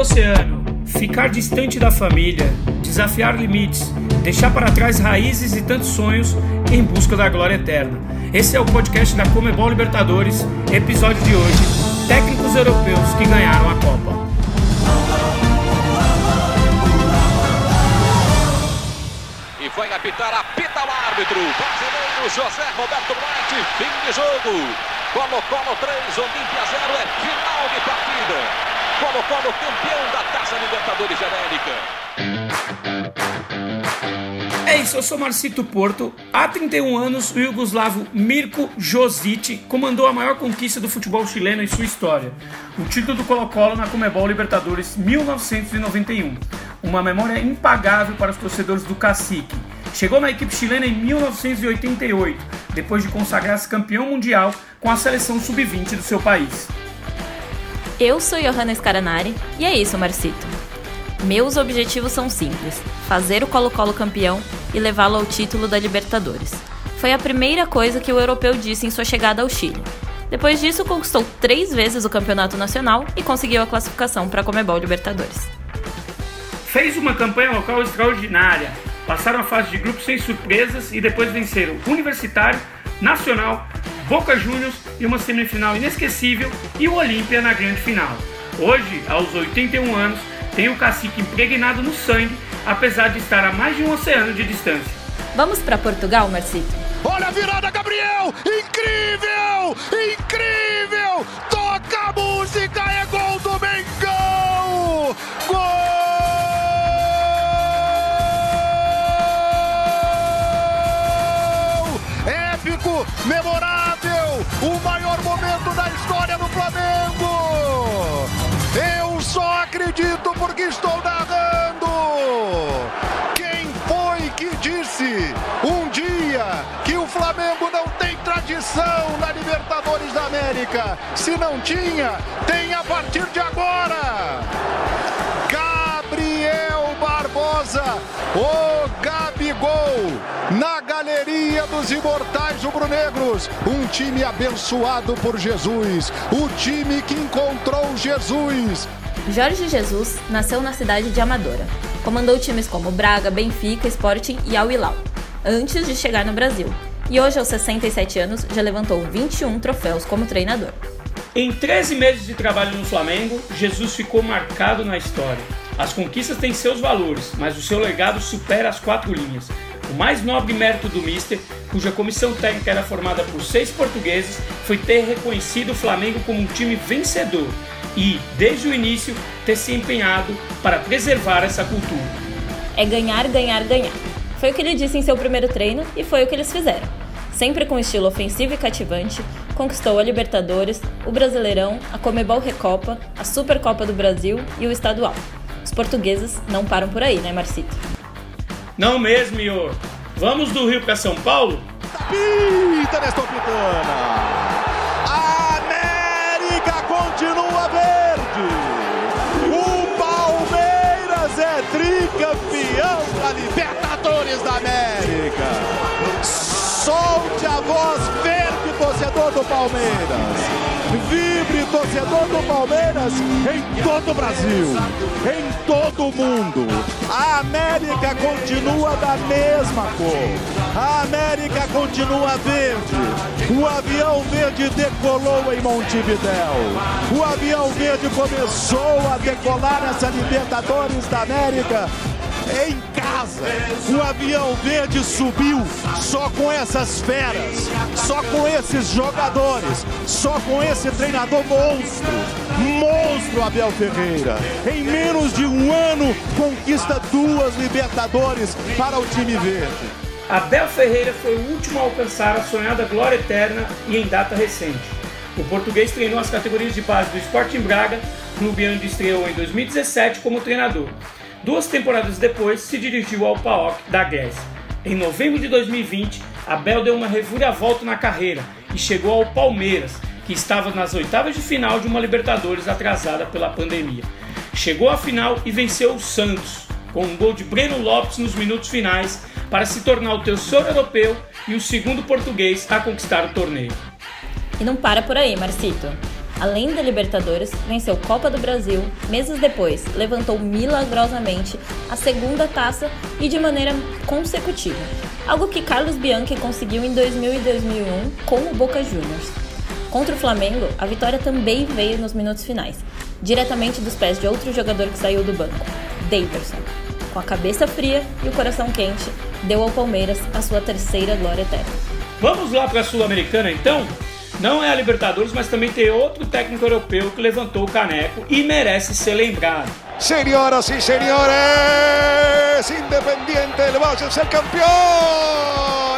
oceano, ficar distante da família, desafiar limites, deixar para trás raízes e tantos sonhos em busca da glória eterna. Esse é o podcast da Comebol Libertadores, episódio de hoje: Técnicos europeus que ganharam a Copa. E foi apitar, apita o árbitro. Brasileiro José Roberto Bright, fim de jogo. Colo-Colo 3, Olímpia 0, é final de partida. Colo-Colo campeão da Taça Libertadores de América. É isso, eu sou Marcito Porto. Há 31 anos, o iugoslavo Mirko Josic comandou a maior conquista do futebol chileno em sua história, o título do Colo-Colo na Comebol Libertadores 1991. Uma memória impagável para os torcedores do Cacique. Chegou na equipe chilena em 1988, depois de consagrar-se campeão mundial com a seleção sub-20 do seu país. Eu sou Johanna Scaranari e é isso, Marcito. Meus objetivos são simples: fazer o Colo-Colo campeão e levá-lo ao título da Libertadores. Foi a primeira coisa que o europeu disse em sua chegada ao Chile. Depois disso, conquistou três vezes o campeonato nacional e conseguiu a classificação para a Comebol Libertadores. Fez uma campanha local extraordinária. Passaram a fase de grupos sem surpresas e depois venceram Universitário, Nacional, Boca Juniors e uma semifinal inesquecível e o Olímpia na grande final. Hoje, aos 81 anos, tem o cacique impregnado no sangue, apesar de estar a mais de um oceano de distância. Vamos para Portugal, Marcito? Olha a virada, Gabriel! Incrível! Incrível! Disse um dia que o Flamengo não tem tradição na Libertadores da América? Se não tinha, tem a partir de agora. Gabriel Barbosa, o Gabigol, na galeria dos imortais rubro-negros. Um time abençoado por Jesus. O time que encontrou Jesus. Jorge Jesus nasceu na cidade de Amadora. Comandou times como Braga, Benfica, Sporting e Al Hilal, antes de chegar no Brasil. E hoje, aos 67 anos, já levantou 21 troféus como treinador. Em 13 meses de trabalho no Flamengo, Jesus ficou marcado na história. As conquistas têm seus valores, mas o seu legado supera as quatro linhas. O mais nobre mérito do Mister, cuja comissão técnica era formada por seis portugueses, foi ter reconhecido o Flamengo como um time vencedor e, desde o início, ter se empenhado para preservar essa cultura. É ganhar, ganhar, ganhar. Foi o que ele disse em seu primeiro treino e foi o que eles fizeram. Sempre com estilo ofensivo e cativante, conquistou a Libertadores, o Brasileirão, a Comebol Recopa, a Supercopa do Brasil e o Estadual. Os portugueses não param por aí, né, Marcito? Não mesmo, Ior. Vamos do Rio para São Paulo? Pita Nestor Pitana. América continua verde. O Palmeiras é tricampeão da Libertadores da América. Solte a voz verde, torcedor do Palmeiras. Vibre, torcedor do Palmeiras, em todo o Brasil, em todo o mundo. A América continua da mesma cor. A América continua verde. O avião verde decolou em Montevidéu. O avião verde começou a decolar nessa Libertadores da América em casa. O avião verde subiu só com essas feras, só com esses jogadores, só com esse treinador monstro. Monstro Abel Ferreira. Em menos de um ano, conquista duas Libertadores para o time verde. Abel Ferreira foi o último a alcançar a sonhada glória eterna e em data recente. O português treinou as categorias de base do Sporting Braga, clube onde estreou em 2017 como treinador. Duas temporadas depois, se dirigiu ao PAOK da Grécia. Em novembro de 2020, Abel deu uma reviravolta na carreira e chegou ao Palmeiras, que estava nas oitavas de final de uma Libertadores atrasada pela pandemia. Chegou à final e venceu o Santos, com um gol de Breno Lopes nos minutos finais, para se tornar o terceiro europeu e o segundo português a conquistar o torneio. E não para por aí, Marcito. Além da Libertadores, venceu Copa do Brasil, meses depois levantou milagrosamente a segunda taça e de maneira consecutiva, algo que Carlos Bianchi conseguiu em 2000 e 2001 com o Boca Juniors. Contra o Flamengo, a vitória também veio nos minutos finais, diretamente dos pés de outro jogador que saiu do banco, Daverson. Com a cabeça fria e o coração quente, deu ao Palmeiras a sua terceira glória eterna. Vamos lá para a Sul-Americana então? Não é a Libertadores, mas também tem outro técnico europeu que levantou o caneco e merece ser lembrado. Senhoras e senhores, Independiente del Valle es el campeón.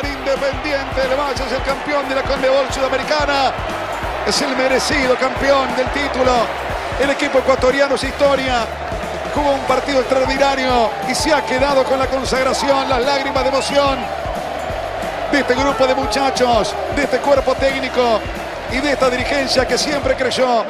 Independiente del Valle el campeón de la Conmebol Sudamericana. Es el merecido campeón del título. El equipo ecuatoriano es historia. Jugó un partido extraordinario y se ha quedado con la consagración, las lágrimas de emoción de este grupo de muchachos, de este cuerpo técnico y de esta dirigencia que siempre creyó.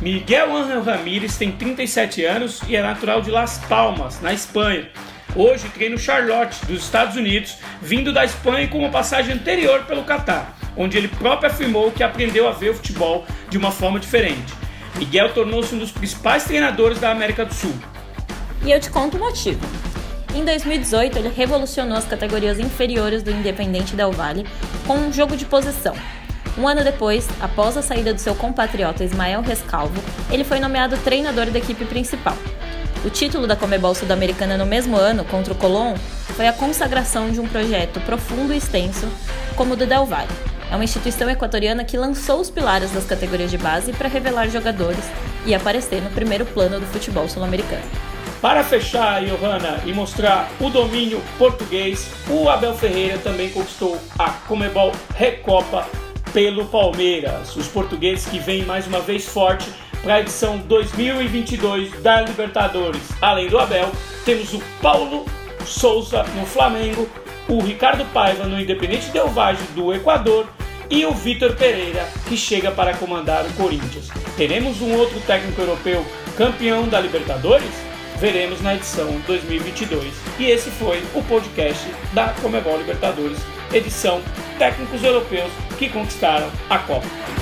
Miguel Ángel Ramírez tem 37 anos e é natural de Las Palmas, na Espanha. Hoje treina o Charlotte, dos Estados Unidos, vindo da Espanha com uma passagem anterior pelo Catar, onde ele próprio afirmou que aprendeu a ver o futebol de uma forma diferente. Miguel tornou-se um dos principais treinadores da América do Sul. E eu te conto o motivo. Em 2018, ele revolucionou as categorias inferiores do Independente Del Valle com um jogo de posição, um ano depois, após a saída do seu compatriota Ismael Rescalvo, ele foi nomeado treinador da equipe principal. O título da Comebol Sul-Americana no mesmo ano, contra o Colón, foi a consagração de um projeto profundo e extenso como o do Del Valle. É uma instituição equatoriana que lançou os pilares das categorias de base para revelar jogadores e aparecer no primeiro plano do futebol sul-americano. Para fechar, Johanna, e mostrar o domínio português, o Abel Ferreira também conquistou a Comebol Recopa pelo Palmeiras. Os portugueses que vêm mais uma vez forte para a edição 2022 da Libertadores. Além do Abel, temos o Paulo Souza no Flamengo, o Ricardo Paiva no Independente Del Valle do Equador e o Vitor Pereira que chega para comandar o Corinthians. Teremos um outro técnico europeu campeão da Libertadores? Veremos na edição 2022. E esse foi o podcast da Comebol Libertadores, edição Técnicos Europeus que conquistaram a Copa.